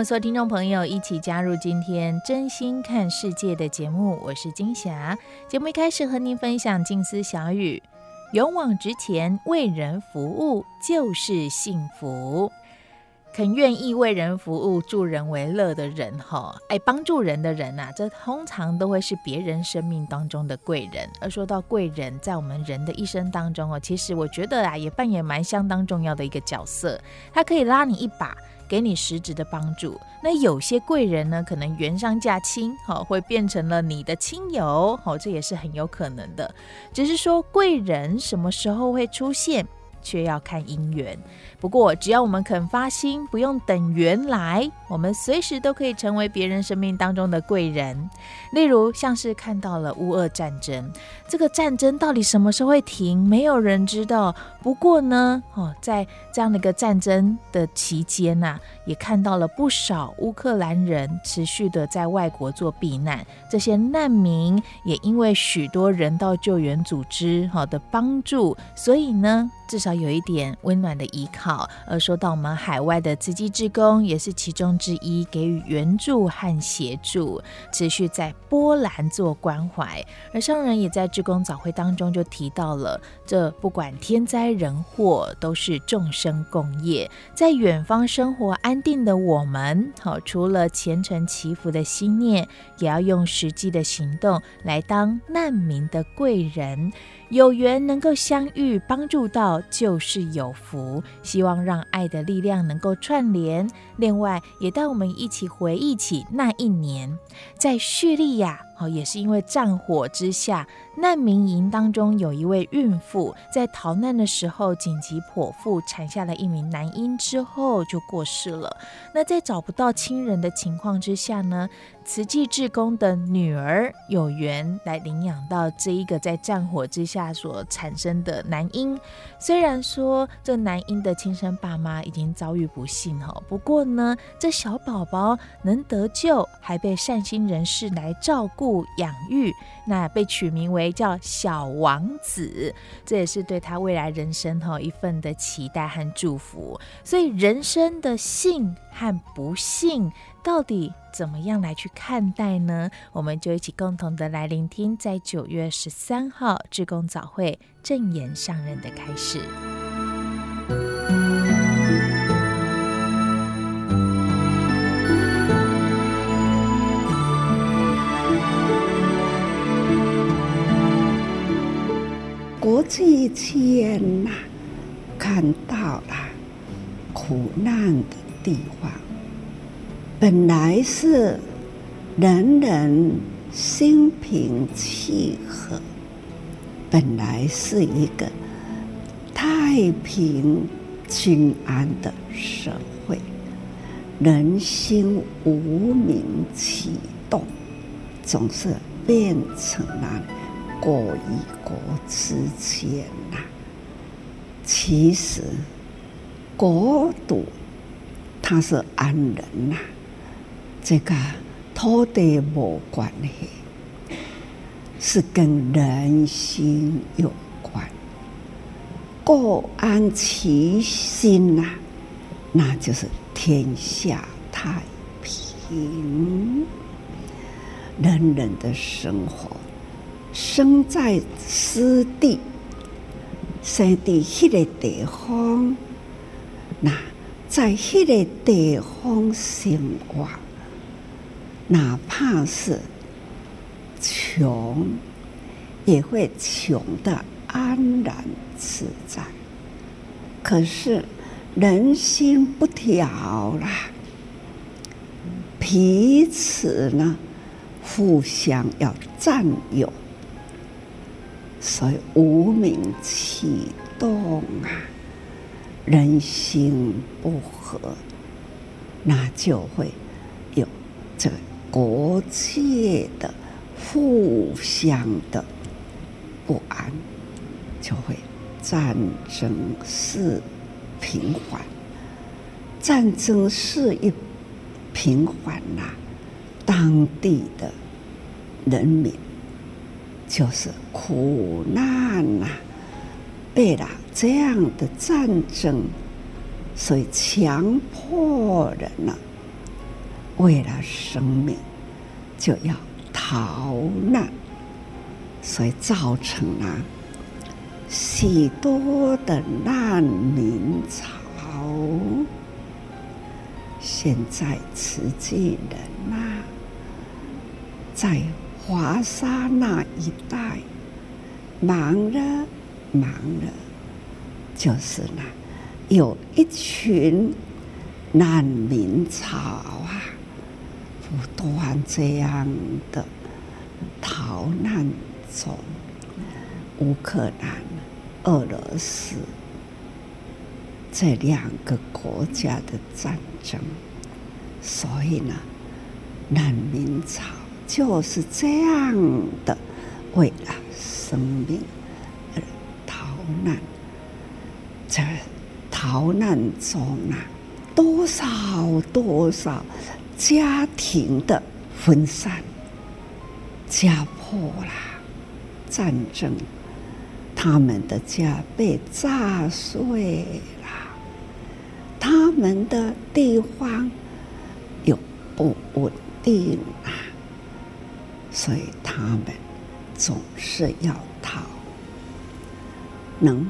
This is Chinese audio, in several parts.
们所有听众朋友一起加入今天真心看世界的节目，我是金霞。节目一开始和您分享静思小语：勇往直前，为人服务就是幸福。肯愿意为人服务、助人为乐的人，哈，爱帮助人的人呐、这通常都会是别人生命当中的贵人。而说到贵人，在我们人的一生当中哦，其实我觉得啊，也扮演蛮相当重要的一个角色，他可以拉你一把。给你实质的帮助，那有些贵人呢，可能缘上嫁亲，好，会变成了你的亲友，好，这也是很有可能的。只是说贵人什么时候会出现，却要看因缘。不过，只要我们肯发心，不用等缘来，我们随时都可以成为别人生命当中的贵人。例如，像是看到了乌俄战争，这个战争到底什么时候会停，没有人知道。不过呢，哦，在这样的一个战争的期间呐、也看到了不少乌克兰人持续的在外国做避难。这些难民也因为许多人道救援组织好的帮助，所以呢，至少有一点温暖的依靠。而说到我们海外的慈济志工，也是其中之一，给予援助和协助，持续在波兰做关怀。而上人也在志工早会当中就提到了，这不管天灾人祸，都是众生共业。在远方生活安定的我们，好，除了虔诚祈福的心念，也要用实际的行动来当难民的贵人。有缘能够相遇，帮助到就是有福。希望让爱的力量能够串联。另外，也带我们一起回忆起那一年，在叙利亚，哦，也是因为战火之下。难民营当中有一位孕妇，在逃难的时候紧急剖腹产下了一名男婴之后就过世了。那在找不到亲人的情况之下呢，慈济志工的女儿有缘来领养到这一个在战火之下所产生的男婴。虽然说这男婴的亲生爸妈已经遭遇不幸哈，不过呢，这小宝宝能得救，还被善心人士来照顾养育，那被取名为。叫小王子，这也是对他未来人生哈一份的期待和祝福。所以人生的幸和不幸，到底怎么样来去看待呢？我们就一起共同的来聆听，在九月十三号志工早会正言上任的开始。这一天呐，看到了苦难的地方，本来是人人心平气和，本来是一个太平均安的社会，人心无明起动，总是变成了。国与国之间呐，其实国土它是安人呐，这个土地无关系，是跟人心有关。各安其心呐，那就是天下太平，人人的生活。生在斯地，生在迄个地方，那在迄个地方生活，哪怕是穷，也会穷得安然自在。可是人心不调啦，彼此呢，互相要占有，所以无明启动啊，人心不和，那就会有这个国界的互相的不安，就会战争是平缓，战争是一平缓呐，当地的人民就是苦难呐，被了这样的战争，所以强迫人呢，为了生命就要逃难，所以造成了许多的难民潮。现在慈济人呐，在华沙那一带忙了忙了，就是那，有一群难民潮啊，不断这样的逃难中，乌克兰、俄罗斯这两个国家的战争，所以呢，难民潮就是这样的，为了生命而逃难。在逃难中啊，多少多少家庭的分散，家破了，战争，他们的家被炸碎了，他们的地方又不稳定啊，所以他们总是要逃，能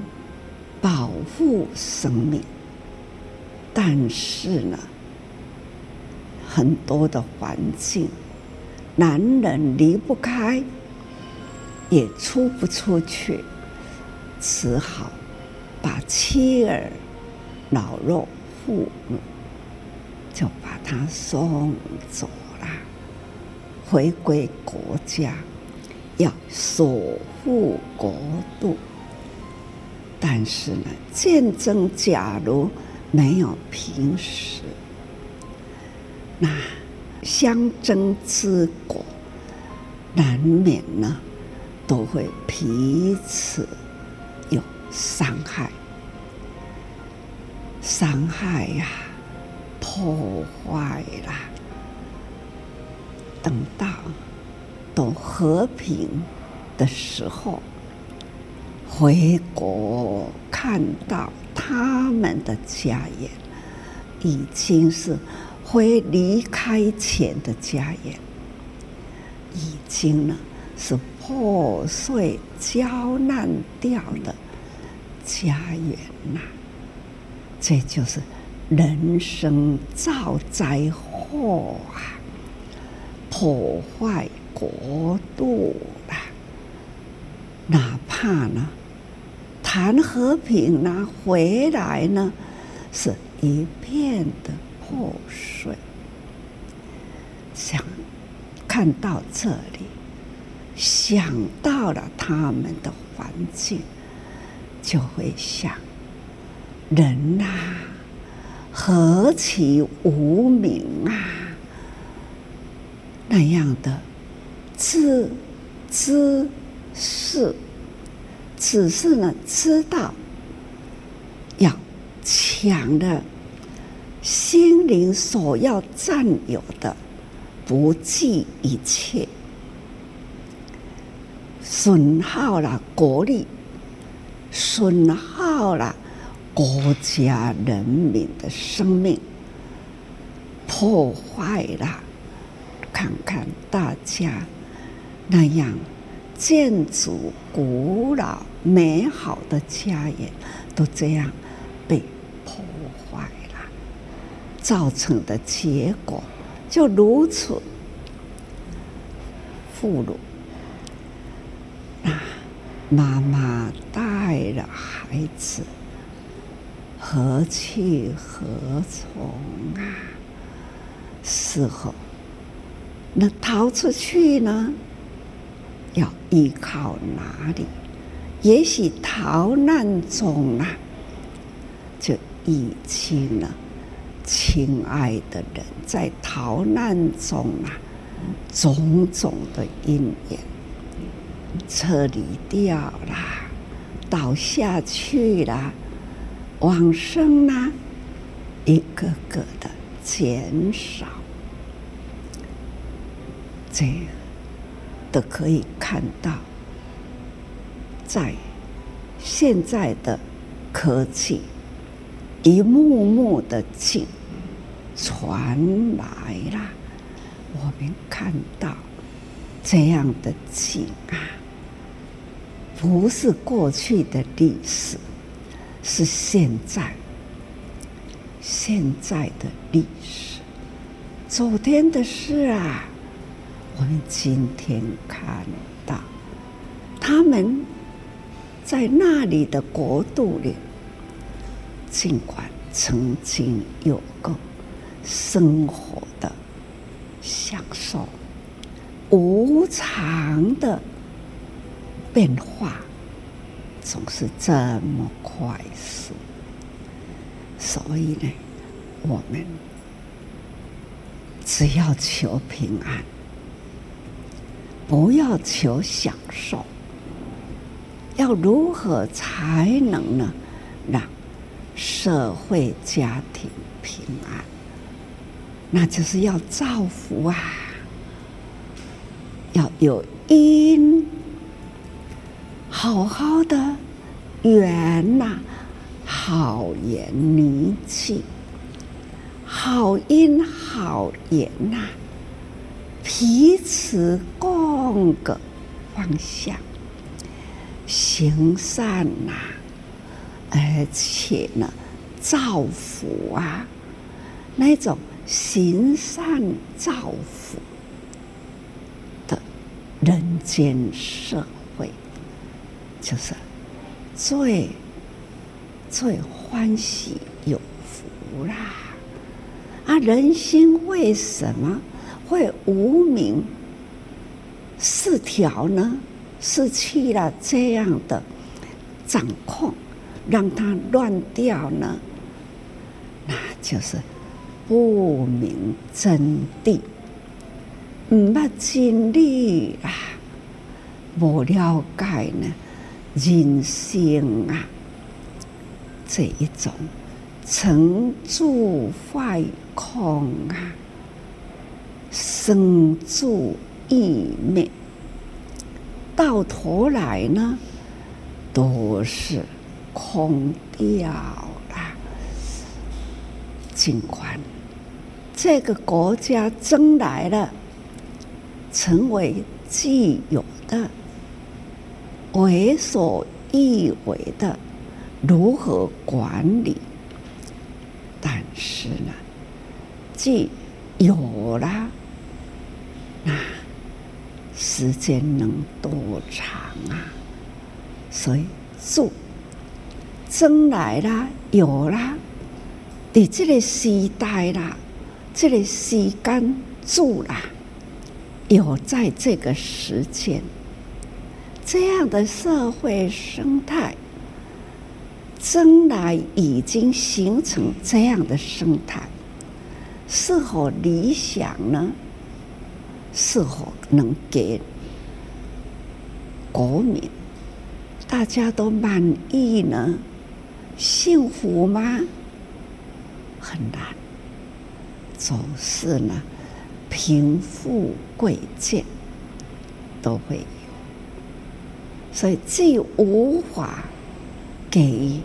保护生命，但是呢，很多的环境，男人离不开，也出不出去，只好把妻儿、老弱妇孺就把他送走了，回归国家，要守护国度。但是呢，战争假如没有平息，那相争之国难免呢都会彼此有伤害、伤害呀、破坏啦。等到都和平的时候。回国看到他们的家园，已经是会离开前的家园，已经呢是破碎焦烂掉的家园呐。这就是人生造灾祸啊，破坏国度啊，哪怕呢。谈和平呢，回来呢，是一片的破碎。想看到这里，想到了他们的环境，就会想：人呐、何其无明啊！那样的自知是。只是呢，知道要抢的心灵所要占有的，不计一切，损耗了国力，损耗了国家人民的生命，破坏了，看看大家那样。建筑古老美好的家园都这样被破坏了，造成的结果就如此俘虏，那妈妈带了孩子，何去何从啊？事后，那逃出去呢？要依靠哪里？也许逃难中啊，就已经了亲爱的人，在逃难中啊，种种的因缘撤离掉了，倒下去了，往生呢，一个个的减少，这都可以看到。在现在的科技，一幕幕的景传来了，我们看到这样的景啊，不是过去的历史，是现在现在的历史，昨天的事啊，我们今天看到他们。在那里的国度里，尽管曾经有过生活的享受，无常的变化总是这么快速，所以呢，我们只要求平安，不要求享受。要如何才能呢？让社会家庭平安，那就是要造福啊！要有因，好好的缘呐，好缘凝聚，好因好缘呐，彼此共个方向。行善呐、而且呢，造福啊，那种行善造福的人间社会，就是最最欢喜有福啦！啊，人心为什么会无明四条呢？失去了这样的掌控，让它乱掉呢？那就是不明真谛，唔捌经历啊，不了解呢人生啊，这一种成住坏空啊，生住异灭。到头来呢，都是空掉了。尽管这个国家争来了，成为既有的、为所欲为的，如何管理？但是呢，既有了，时间能多长啊？所以住争来啦，有啦，你这个时代啦，这个时间住啦，有在这个时间，这样的社会生态，争来已经形成这样的生态，是否理想呢？是否能给国民大家都满意呢？幸福吗？很难。总是呢，贫富贵贱都会有，所以既无法给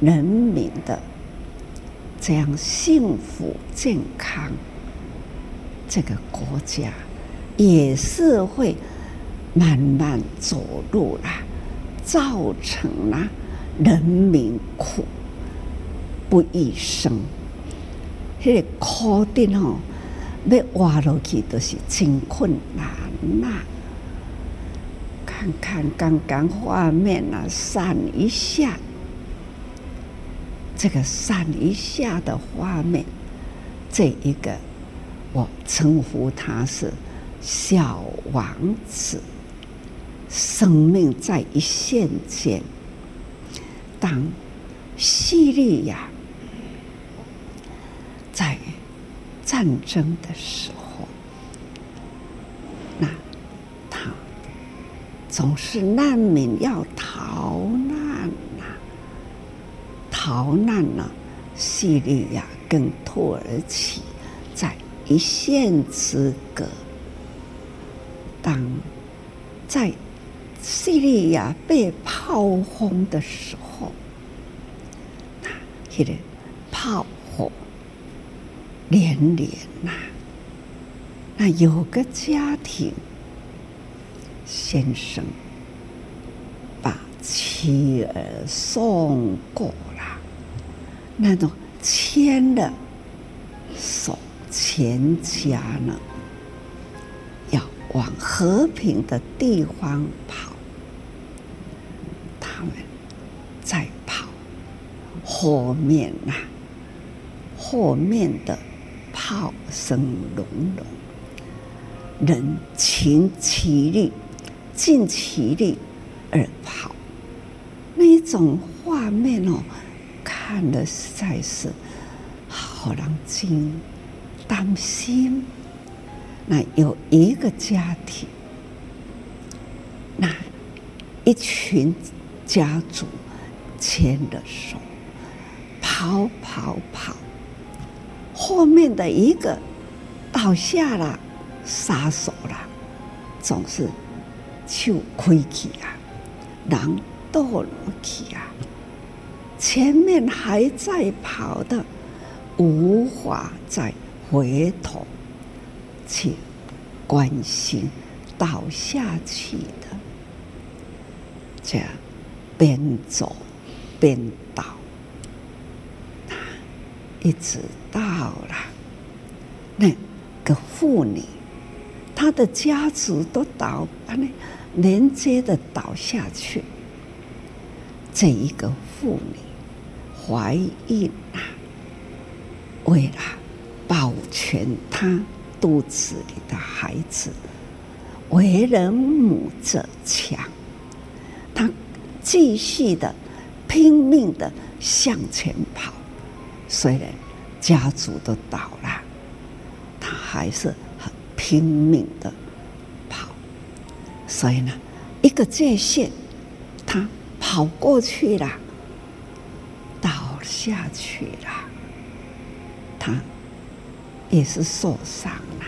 人民的这样幸福健康，这个国家。也是会慢慢走入了，造成了人民苦不欲生。那个苦的哦，要活下去都是真困难呐。看看刚刚画面啊，闪一下，这个闪一下的画面，这一个我称呼它是小王子，生命在一线间。当叙利亚在战争的时候，那他总是难民要逃难呐，逃难了。叙利亚跟土耳其在一线之隔，当在叙利亚被炮轰的时候。那个炮火连连呐，那有个家庭先生把妻儿送过来，那种牵了手，全家呢往和平的地方跑，他们在跑。后面呐、啊，后面的炮声隆隆，人倾其力，尽其力而跑，那一种画面哦，看的实在是好让人担心。那有一个家庭，那一群家族牵着手。跑跑跑！后面的一个倒下了，撒手了，总是就亏气啊，人堕落去啊！前面还在跑的，无法再回头去关心倒下去的，这样边走边倒。一直到了那个妇女，她的家族都倒，啊，那连接的倒下去。这一个妇女怀孕了，为了保全她肚子里的孩子，为人母则强，他继续的拼命的向前跑。虽然家族都倒了，他还是很拼命的跑。所以呢，一个界限，他跑过去了，倒下去了，他也是受伤了。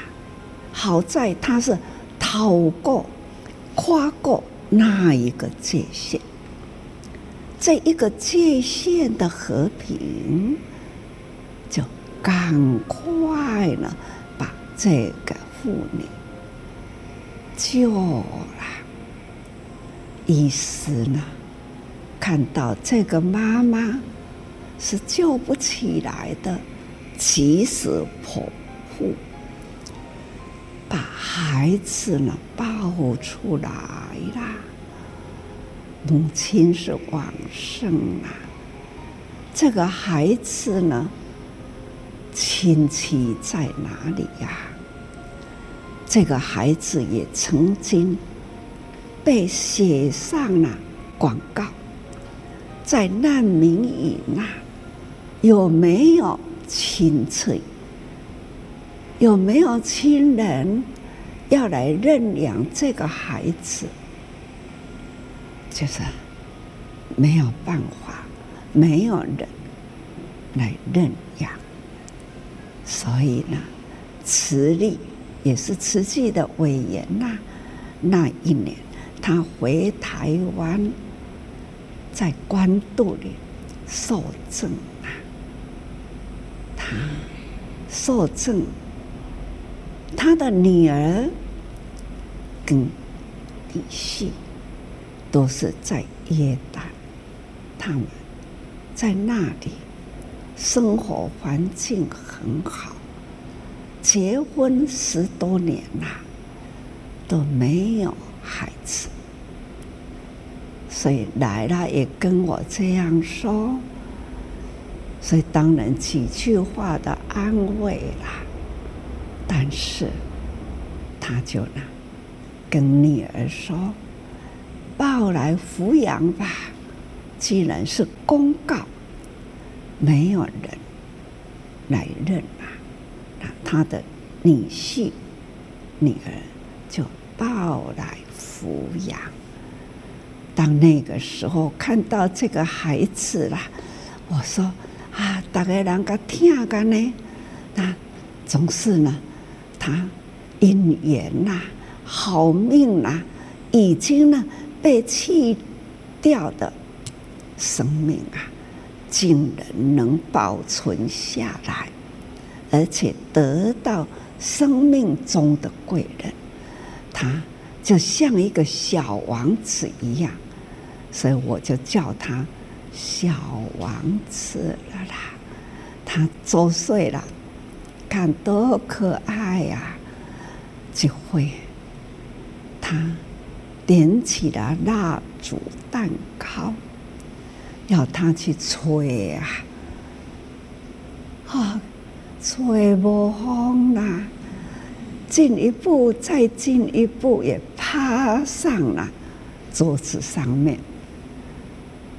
好在他是逃过、跨过那一个界限，这一个界限的和平。就赶快呢，把这个妇女救了。医师呢，看到这个妈妈是救不起来的，及时剖腹，把孩子呢抱出来啦。母亲是往生啊，这个孩子呢？亲戚在哪里呀？这个孩子也曾经被写上了广告，在难民营啊有没有清脆？有没有亲人要来认养这个孩子？就是没有办法，没有人来认养。所以呢，慈利也是慈济的委员呐。那一年，他回台湾，在关渡里受赠啊。他受赠，他的女儿跟女婿都是在耶诞，他们在那里。生活环境很好，结婚十多年了，都没有孩子，所以来了也跟我这样说，所以当然几句话的安慰啦。但是他就呢跟女儿说：“抱来抚养吧。”既然是公告，没有人来认啊，那他的女婿、女儿就抱来抚养。当那个时候看到这个孩子啦，我说啊，大家人家听干呢，那总是呢，他姻缘呐、好命呐、已经呢被弃掉的生命啊，竟然能保存下来，而且得到生命中的贵人，他就像一个小王子一样。所以我就叫他小王子了啦。他周岁了，看多可爱呀、就会他点起了蜡烛蛋糕，要他去吹啊！啊，吹不风啦！进一步，再进一步，也爬上了桌子上面。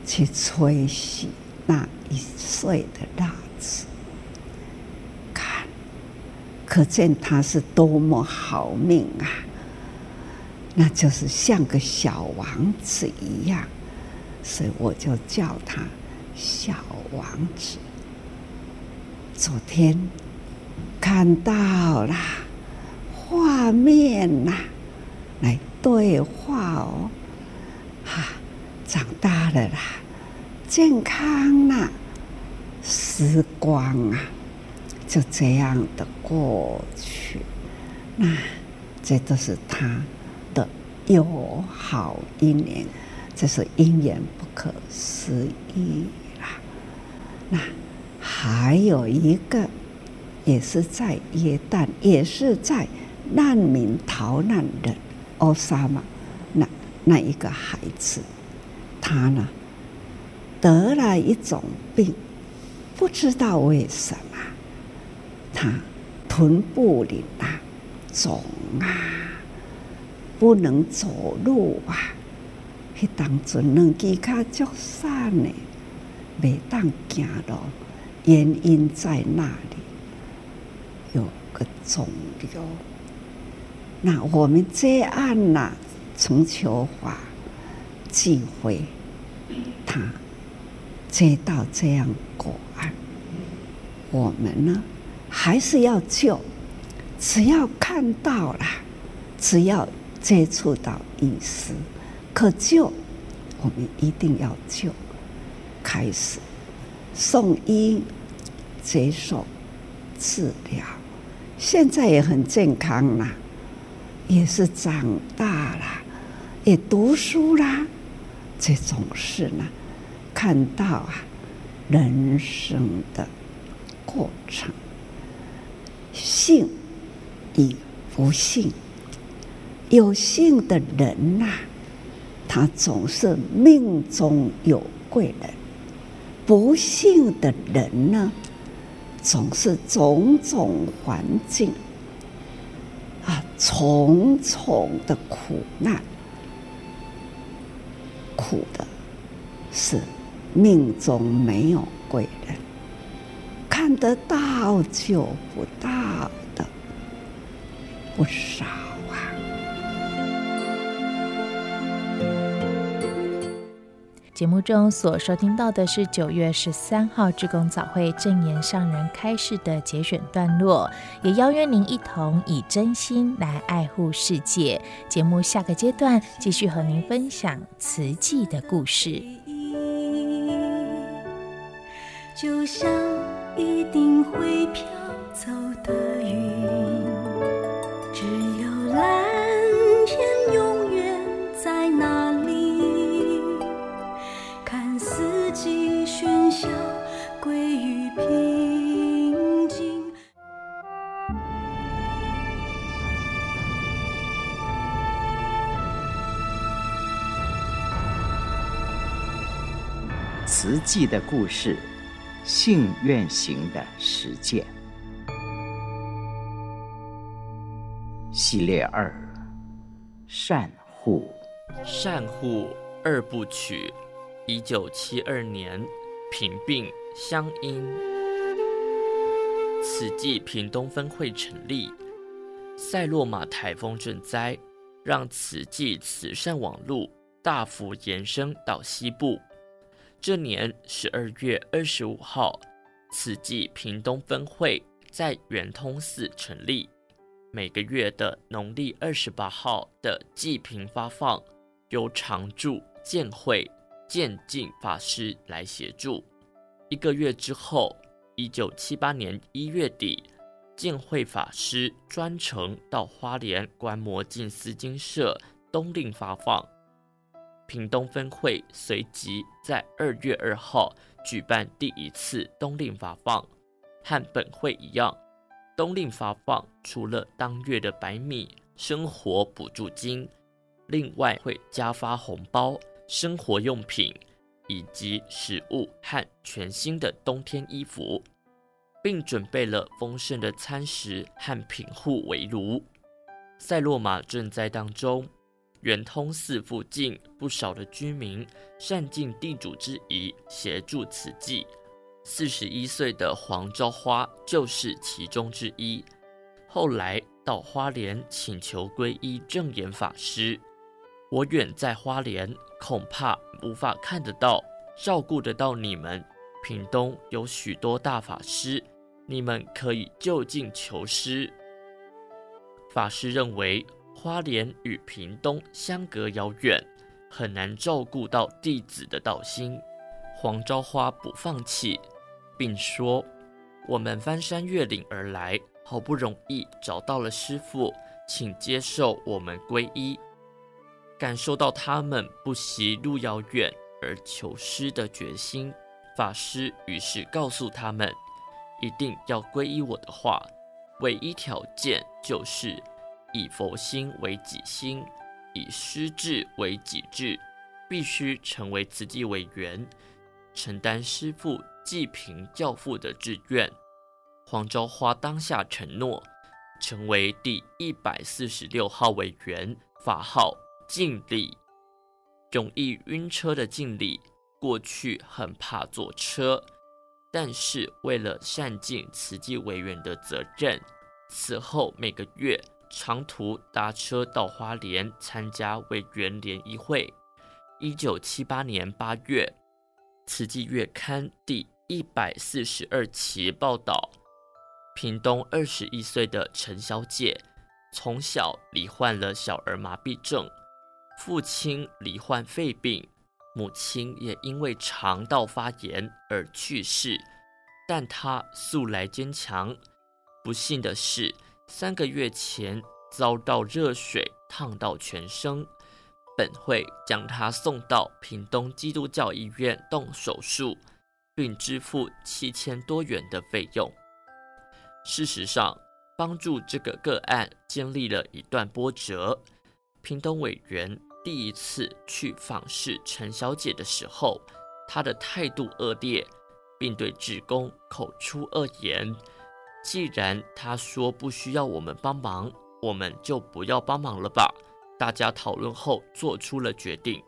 去吹熄那一岁的蜡烛，看，可见他是多么好命啊！那就是像个小王子一样，所以我就叫他小王子。昨天看到了画面呐、来对话哦，哈。大了啦，健康啦，时光啊，就这样的过去。那这都是他的友好姻缘，这是因缘不可思议啦。那还有一个，也是在耶旦，也是在难民逃难的奥沙玛，那那一个孩子。他呢，得了一种病，不知道为什么，他臀部里啊肿啊，不能走路啊，去当阵两只脚就散呢，没当行路，原因在那里，有个肿瘤。那我们这样呢、从求法。机会，他接到这样个案，我们呢还是要救。只要看到了，只要接触到医师，可救，我们一定要救。开始送医，接受治疗，现在也很健康啦，也是长大了，也读书啦。这种事呢，看到啊，人生的过程，幸与不幸，有幸的人呐、他总是命中有贵人；不幸的人呢，总是种种环境啊，重重的苦难。苦的是命中没有贵人，看得到就不到的不傻节目中所收听到的是九月十三号志工早会正言上人开示的节选段落，也邀约您一同以真心来爱护世界。节目下个阶段继续和您分享慈济的故事。就像一定会飘走的云，只有蓝天永远在那慈济的故事，信愿行的实践。系列二：善护。善护二部曲，一九七二年，平病乡音。慈济屏东分会成立，塞洛玛台风赈灾，让慈济慈善网路大幅延伸到西部。这年十二月二十五号，慈济屏东分会在圆通寺成立。每个月的农历二十八号的济贫发放，由常住建慧建进法师来协助。一个月之后，一九七八年一月底，建慧法师专程到花莲观摩静思精舍冬令发放。屏东分会随即在二月二号举办第一次冬令发放，和本会一样，冬令发放除了当月的白米生活补助金，另外会加发红包、生活用品以及食物和全新的冬天衣服，并准备了丰盛的餐食和品护围炉。赛洛玛賑灾当中。圆通寺附近不少的居民善尽地主之谊，协助慈济。四十一岁的黄昭花就是其中之一。后来到花莲请求皈依正言法师。我远在花莲，恐怕无法看得到、照顾得到你们。屏东有许多大法师，你们可以就近求师。法师认为。花莲与屏东相隔遥远，很难照顾到弟子的道心。黄昭花不放弃，并说：“我们翻山越岭而来，好不容易找到了师父，请接受我们皈依。”感受到他们不惜路遥远而求师的决心，法师于是告诉他们：“一定要皈依我的话，唯一条件就是。”以佛心为己心，以师志为己志，必须成为慈济委员，承担师父济贫教父的志愿。黄昭花当下承诺，成为第一百四十六号委员，法号敬礼。容易晕车的敬礼，过去很怕坐车，但是为了善尽慈济委员的责任，此后每个月。长途搭车到花莲参加委员联谊会。一九七八年八月，《慈济月刊》第一百四十二期报道，屏东二十一岁的陈小姐，从小罹患了小儿麻痹症，父亲罹患肺病，母亲也因为肠道发炎而去世。但她素来坚强，不幸的是。三个月前遭到热水烫到全身，本会将他送到屏东基督教医院动手术，并支付七千多元的费用。事实上，帮助这个个案经历了一段波折。屏东委员第一次去访视陈小姐的时候，她的态度恶劣，并对职工口出恶言。既然他说不需要我们帮忙，我们就不要帮忙了吧。大家讨论后做出了决定。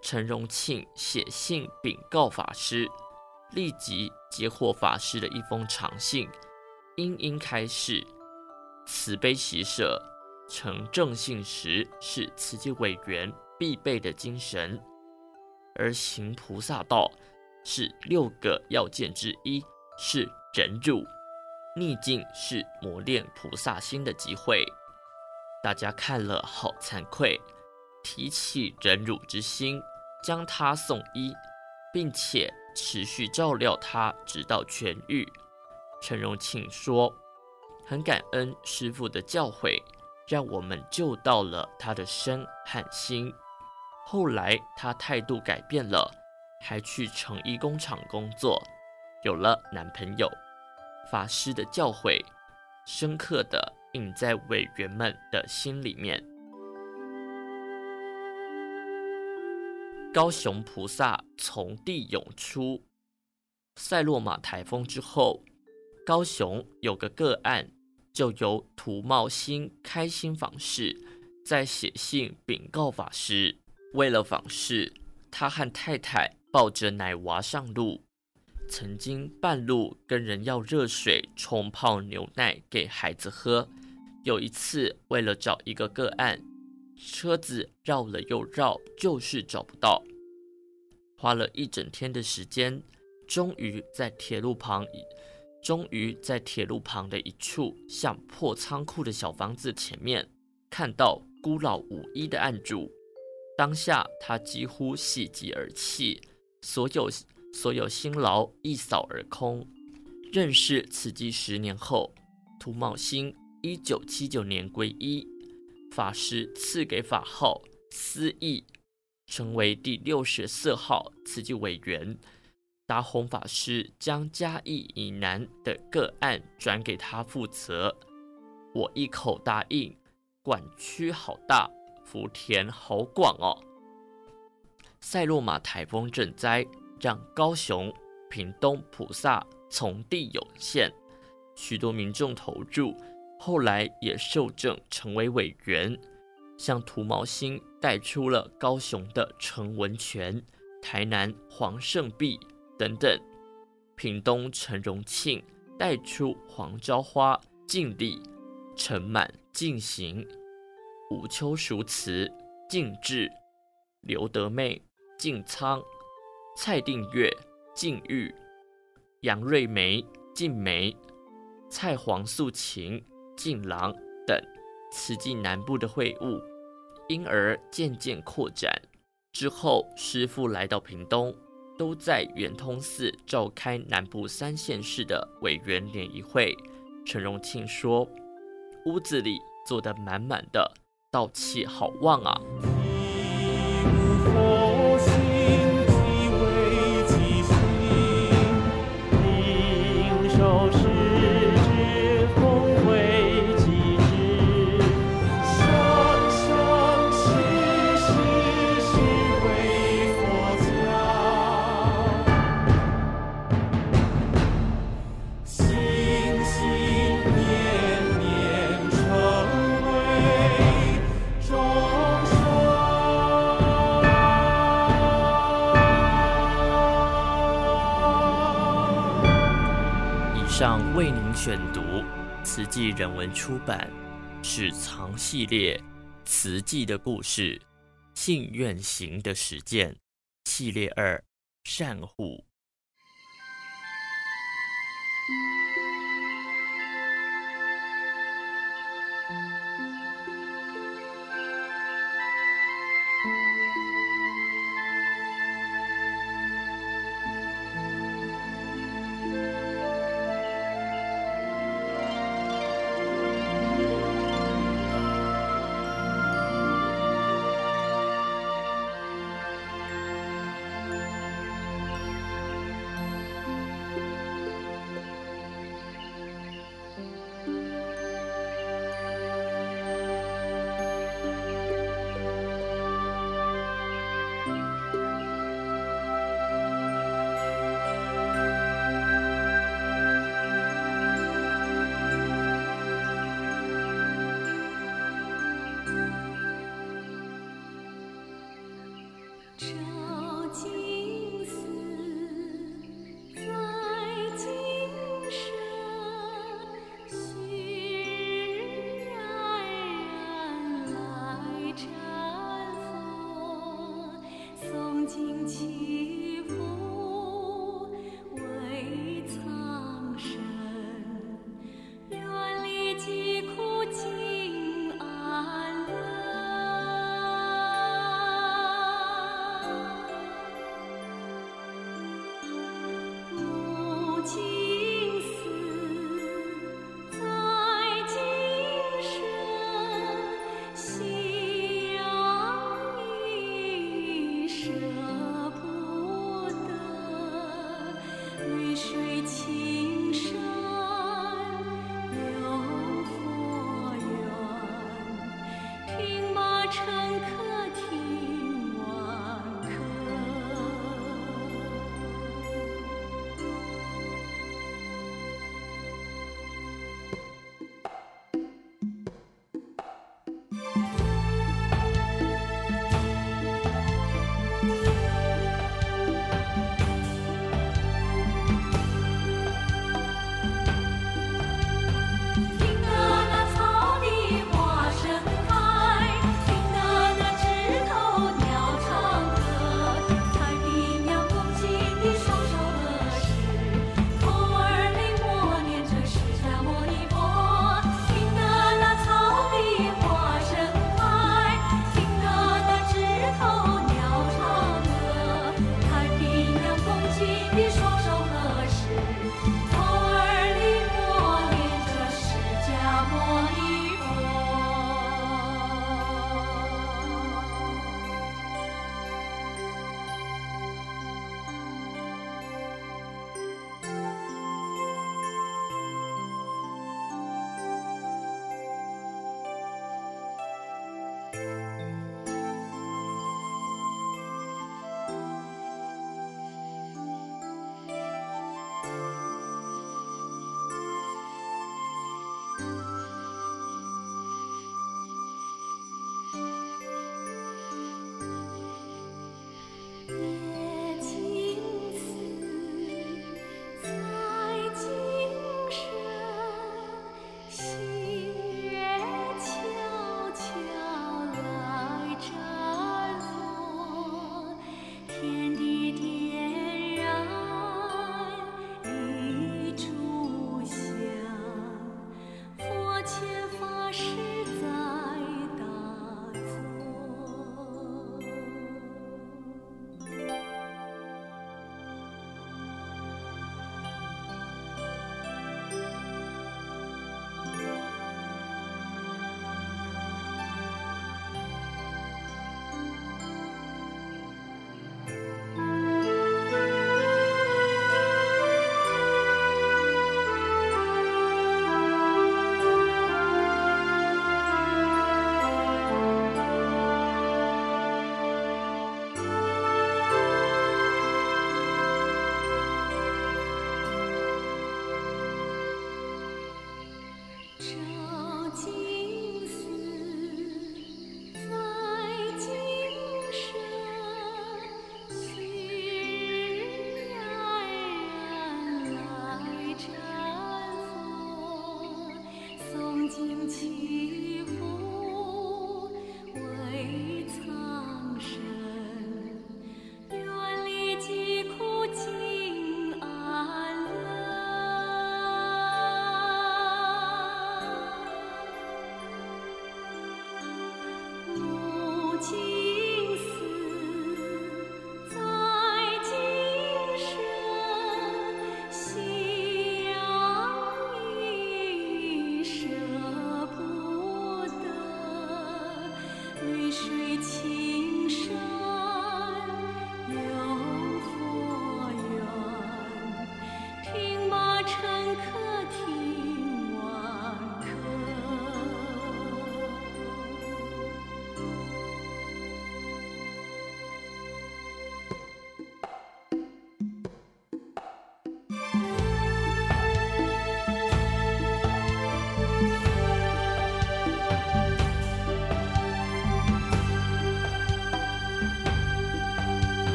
陈荣庆写信禀告法师，立即接获法师的一封长信，殷殷开示：慈悲喜舍、诚正信实是慈济委员必备的精神，而行菩萨道是六个要件之一，是忍辱。逆境是磨练菩萨心的机会，大家看了好惭愧，提起忍辱之心，将他送医，并且持续照料他直到痊愈。陈荣庆说：“很感恩师父的教诲，让我们救到了他的身和心。后来他态度改变了，还去成衣工厂工作，有了男朋友。”法师的教诲，深刻的印在委员们的心里面。高雄菩萨从地涌出。赛洛玛台风之后，高雄有个个案，就由涂茂兴开心访视，在写信禀告法师。为了访视，他和太太抱着奶娃上路，曾经半路跟人要热水冲泡牛奶给孩子喝。有一次，为了找一个个案，车子绕了又绕，就是找不到，花了一整天的时间，终于在铁路旁，终于在铁路旁的一处像破仓库的小房子前面，看到孤老无依的案主。当下他几乎喜极而泣，所有所有辛劳一扫而空。认识慈济十年后，涂茂兴。一九七九年皈依，法师赐给法号思义，成为第六十四号慈济委员。达宏法师将嘉义以南的个案转给他负责，我一口答应。管区好大，福田好广哦。塞洛玛台风赈灾，让高雄、屏东菩萨从地涌现，许多民众投入。后来也受证成为委员，像涂毛星带出了高雄的陈文泉、台南黄胜碧等等，屏东陈荣庆带出黄朝花、敬礼、陈满、净行、吴秋熟慈、净智、刘德妹、净仓、蔡定月、净玉、杨瑞梅、静梅、蔡黄素琴。净郎等慈济南部的会务，因而渐渐扩展。之后，师父来到屏东，都在圆通寺召开南部三县市的委员联谊会。陈荣庆说：“屋子里坐得满满的，道气好旺啊！”上为您选读慈济人文出版《史藏系列：慈济的故事——信愿行的实践》系列二：善护。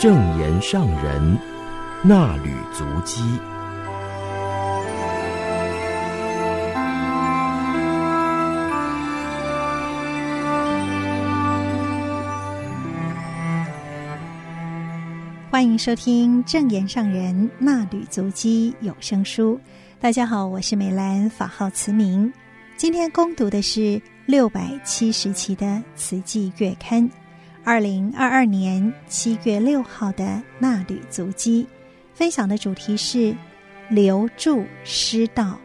正言上人那履足迹。欢迎收听正言上人那履足迹有声书。大家好，我是美兰，法号慈明。今天攻读的是六百七十期的《慈济月刊》。二零二二年七月六号的衲履足迹，分享的主题是留住师道。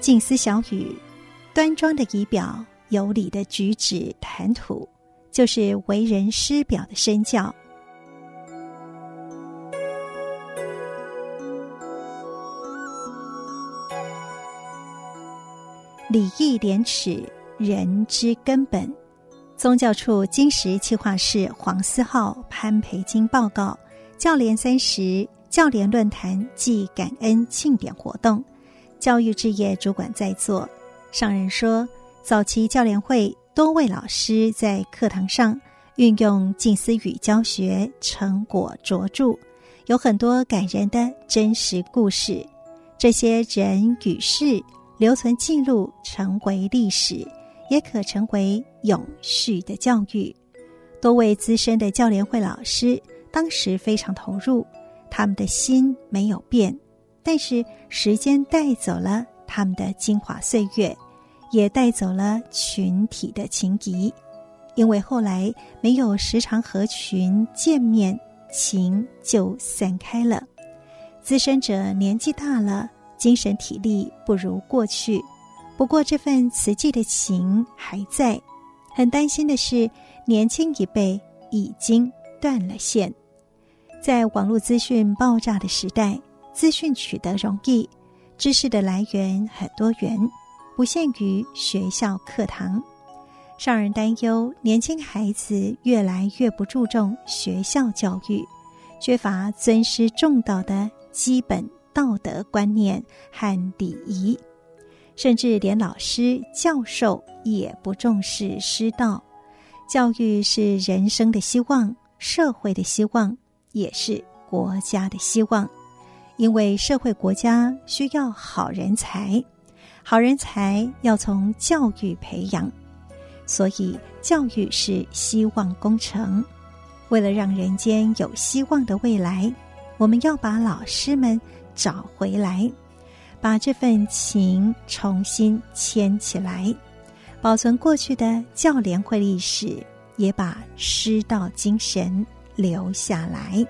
静思小语，端庄的仪表，有礼的举止谈吐，就是为人师表的身教。礼义廉耻，人之根本。宗教处金石企划室黄思浩、潘培金报告：教联三十教联论坛暨感恩庆典活动，教育置业主管在座。上人说，早期教联会多位老师在课堂上运用近思语教学成果卓著，有很多感人的真实故事。这些人与事留存记录，成为历史，也可成为永续的教育。多位资深的教联会老师当时非常投入，他们的心没有变，但是时间带走了他们的精华岁月，也带走了群体的情谊。因为后来没有时常和群见面，情就散开了。资深者年纪大了，精神体力不如过去，不过这份慈济的情还在。很担心的是，年轻一辈已经断了线。在网络资讯爆炸的时代，资讯取得容易，知识的来源很多元，不限于学校课堂。让人担忧，年轻孩子越来越不注重学校教育，缺乏尊师重道的基本道德观念和礼仪，甚至连老师、教授也不重视师道。教育是人生的希望，社会的希望，也是国家的希望，因为社会国家需要好人才，好人才要从教育培养。所以，教育是希望工程。为了让人间有希望的未来，我们要把老师们找回来，把这份情重新牵起来，保存过去的教联会历史，也把师道精神留下来。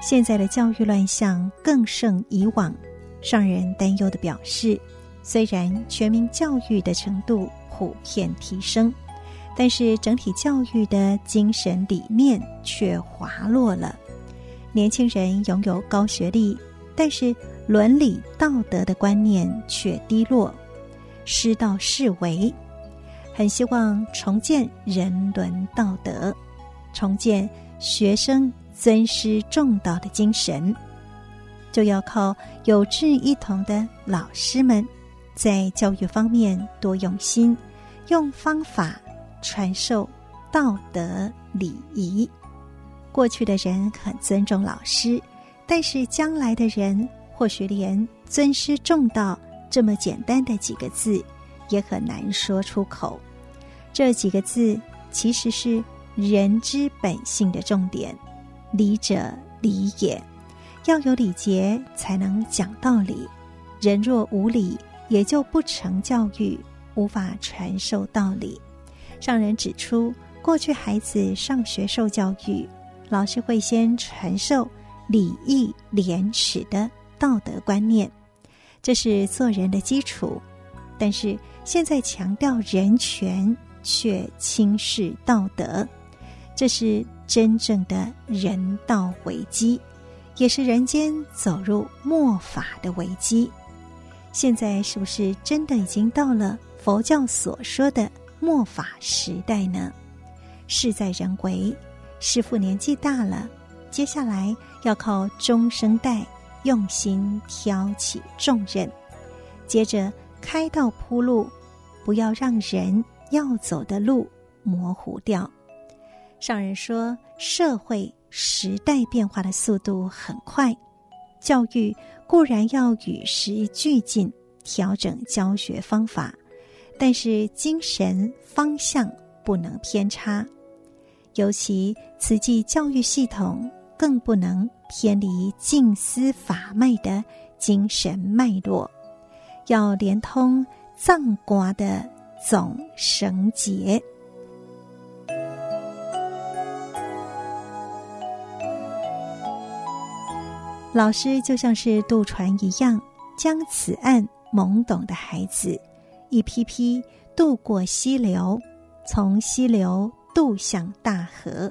现在的教育乱象更胜以往，让人担忧的表示。虽然全民教育的程度普遍提升，但是整体教育的精神理念却滑落了。年轻人拥有高学历，但是伦理道德的观念却低落，师道是为。很希望重建人伦道德，重建学生尊师重道的精神，就要靠有志一同的老师们。在教育方面多用心，用方法传授道德礼仪。过去的人很尊重老师，但是将来的人或许连尊师重道这么简单的几个字也很难说出口。这几个字其实是人之本性的重点，礼者礼也，要有礼节才能讲道理。人若无礼，也就不成教育，无法传授道理。上人指出，过去孩子上学受教育，老师会先传授礼义廉耻的道德观念，这是做人的基础。但是现在强调人权，却轻视道德，这是真正的人道危机，也是人间走入末法的危机。现在是不是真的已经到了佛教所说的末法时代呢？事在人为，师傅年纪大了，接下来要靠中生代用心挑起重任，接着开道铺路，不要让人要走的路模糊掉。上人说，社会时代变化的速度很快，教育。固然要与时俱进，调整教学方法，但是精神方向不能偏差。尤其慈济教育系统更不能偏离静思法脉的精神脉络，要连通藏瓜的总绳结。老师就像是渡船一样，将此岸懵懂的孩子一批批渡过溪流，从溪流渡向大河，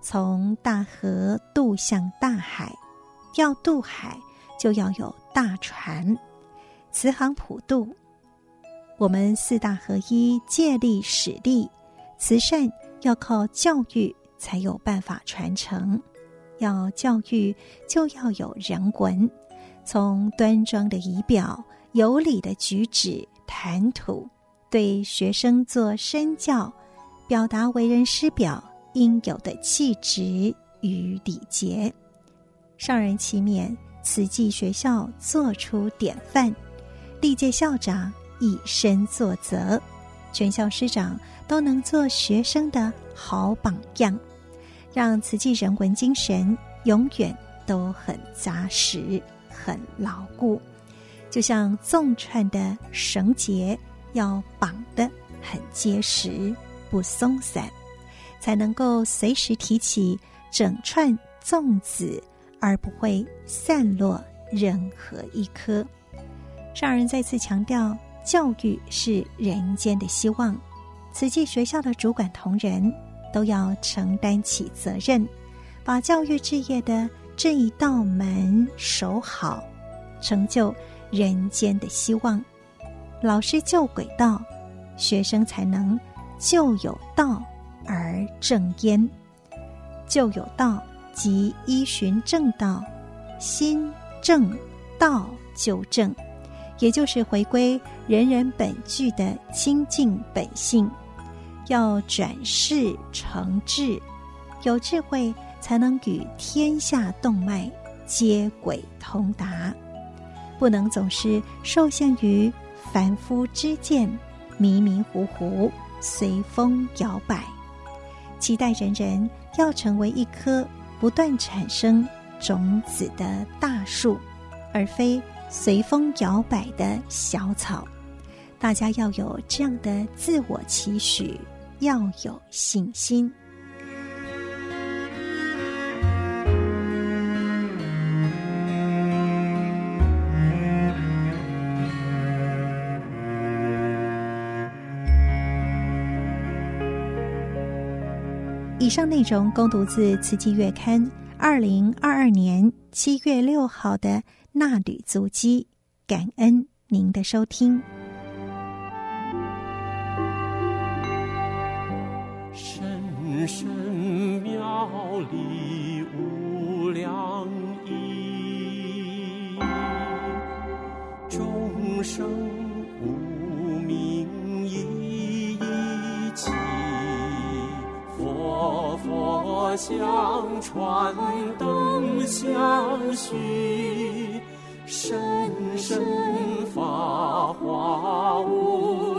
从大河渡向大海。要渡海，就要有大船，慈航普渡。我们四大合一，借力使力，慈善要靠教育才有办法传承。要教育，就要有人文，从端庄的仪表、有礼的举止、谈吐，对学生做身教，表达为人师表应有的气质与礼节。上人期勉慈济学校做出典范，历届校长以身作则，全校师长都能做学生的好榜样，让慈济人文精神永远都很扎实、很牢固。就像纵串的绳结，要绑得很结实，不松散，才能够随时提起整串粽子。而不会散落任何一颗。上人再次强调，教育是人间的希望，慈济学校的主管同仁都要承担起责任，把教育事业的这一道门守好，成就人间的希望。老师救轨道，学生才能就有道而正焉，就有道。即依循正道，心正道就正，也就是回归人人本具的清净本性。要转世成智，有智慧才能与天下动脉接轨通达，不能总是受限于凡夫之见，迷迷糊糊随风摇摆。期待人人要成为一棵。不断产生种子的大树，而非随风摇摆的小草。大家要有这样的自我期许，要有信心。上内容供读自《慈济月刊》二零二二年七月六号的纳履足迹，感恩您的收听。佛相传，灯相续，深深法华无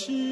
she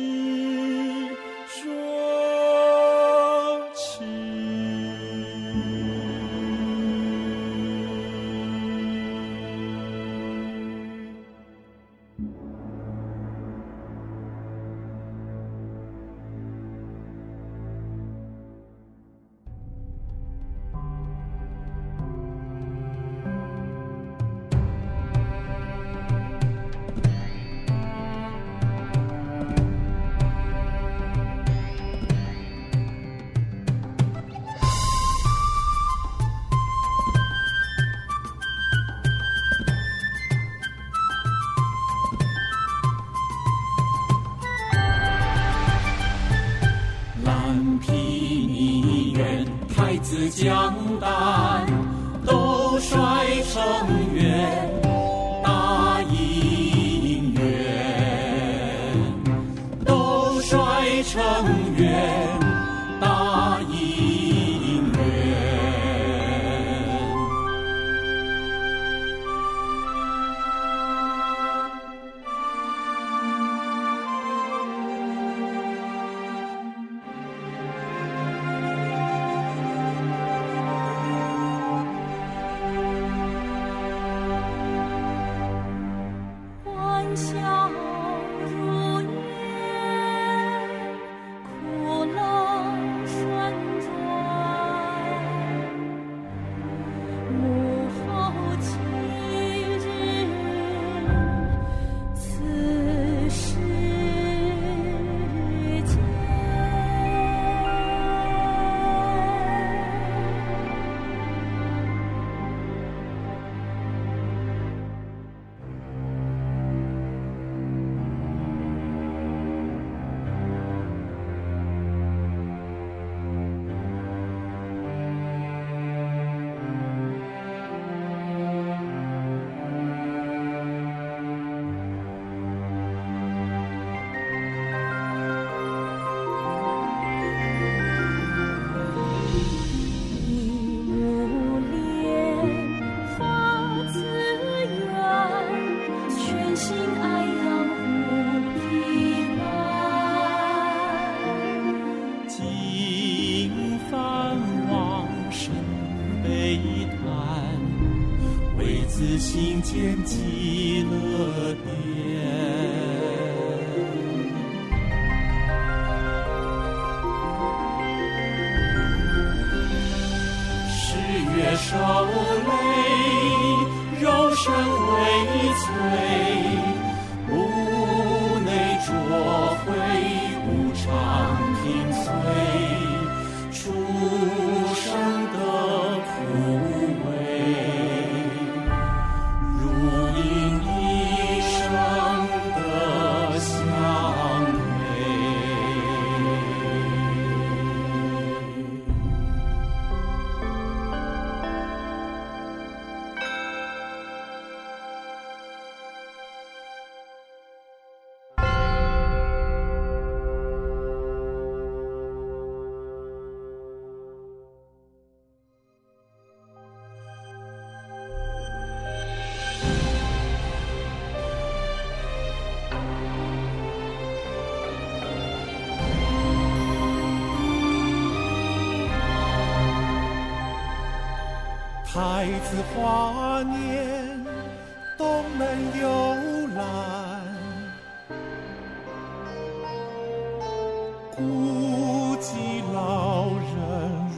太子华年东门游览，孤寂老人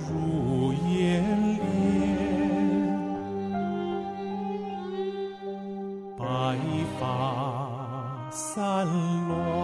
入眼帘，白发散落。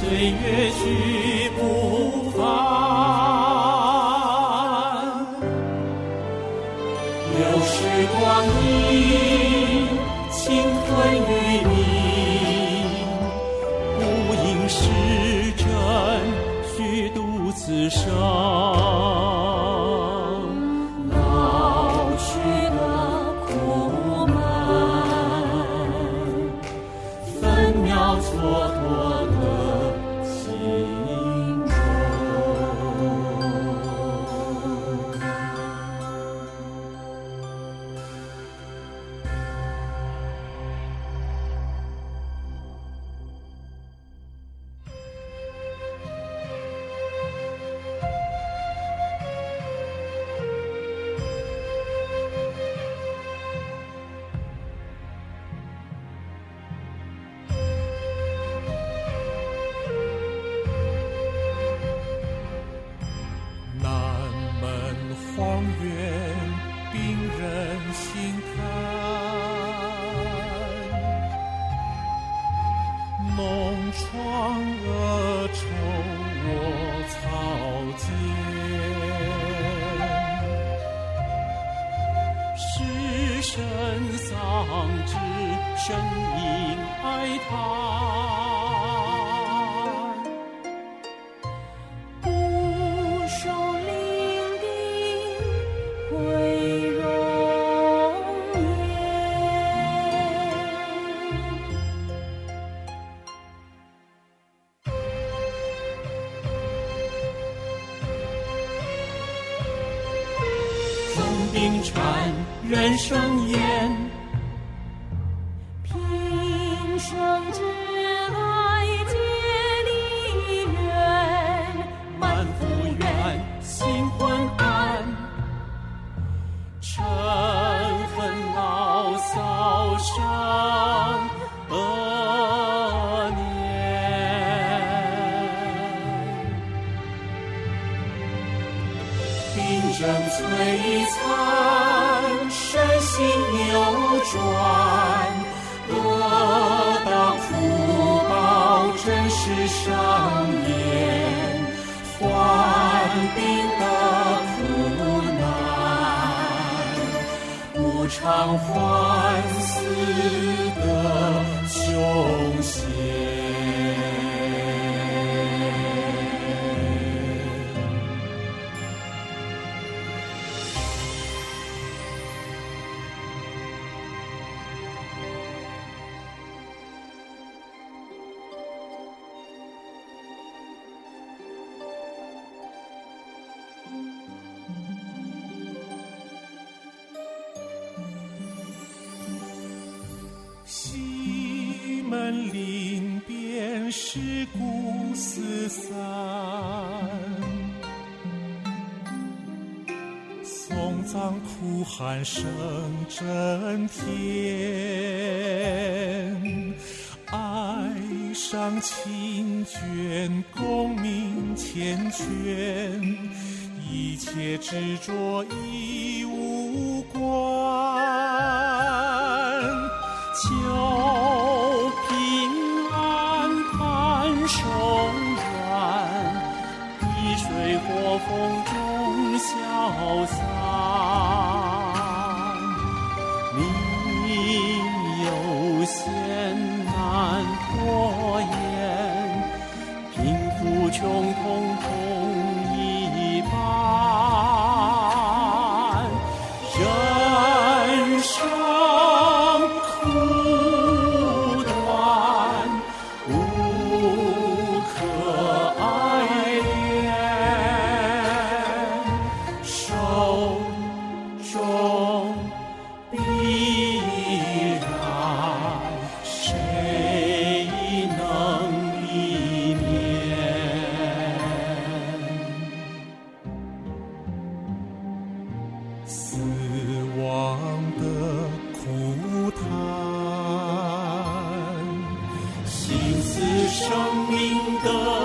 岁月去喊声震天，爱上情卷，功名缱绻，一切执着一明灯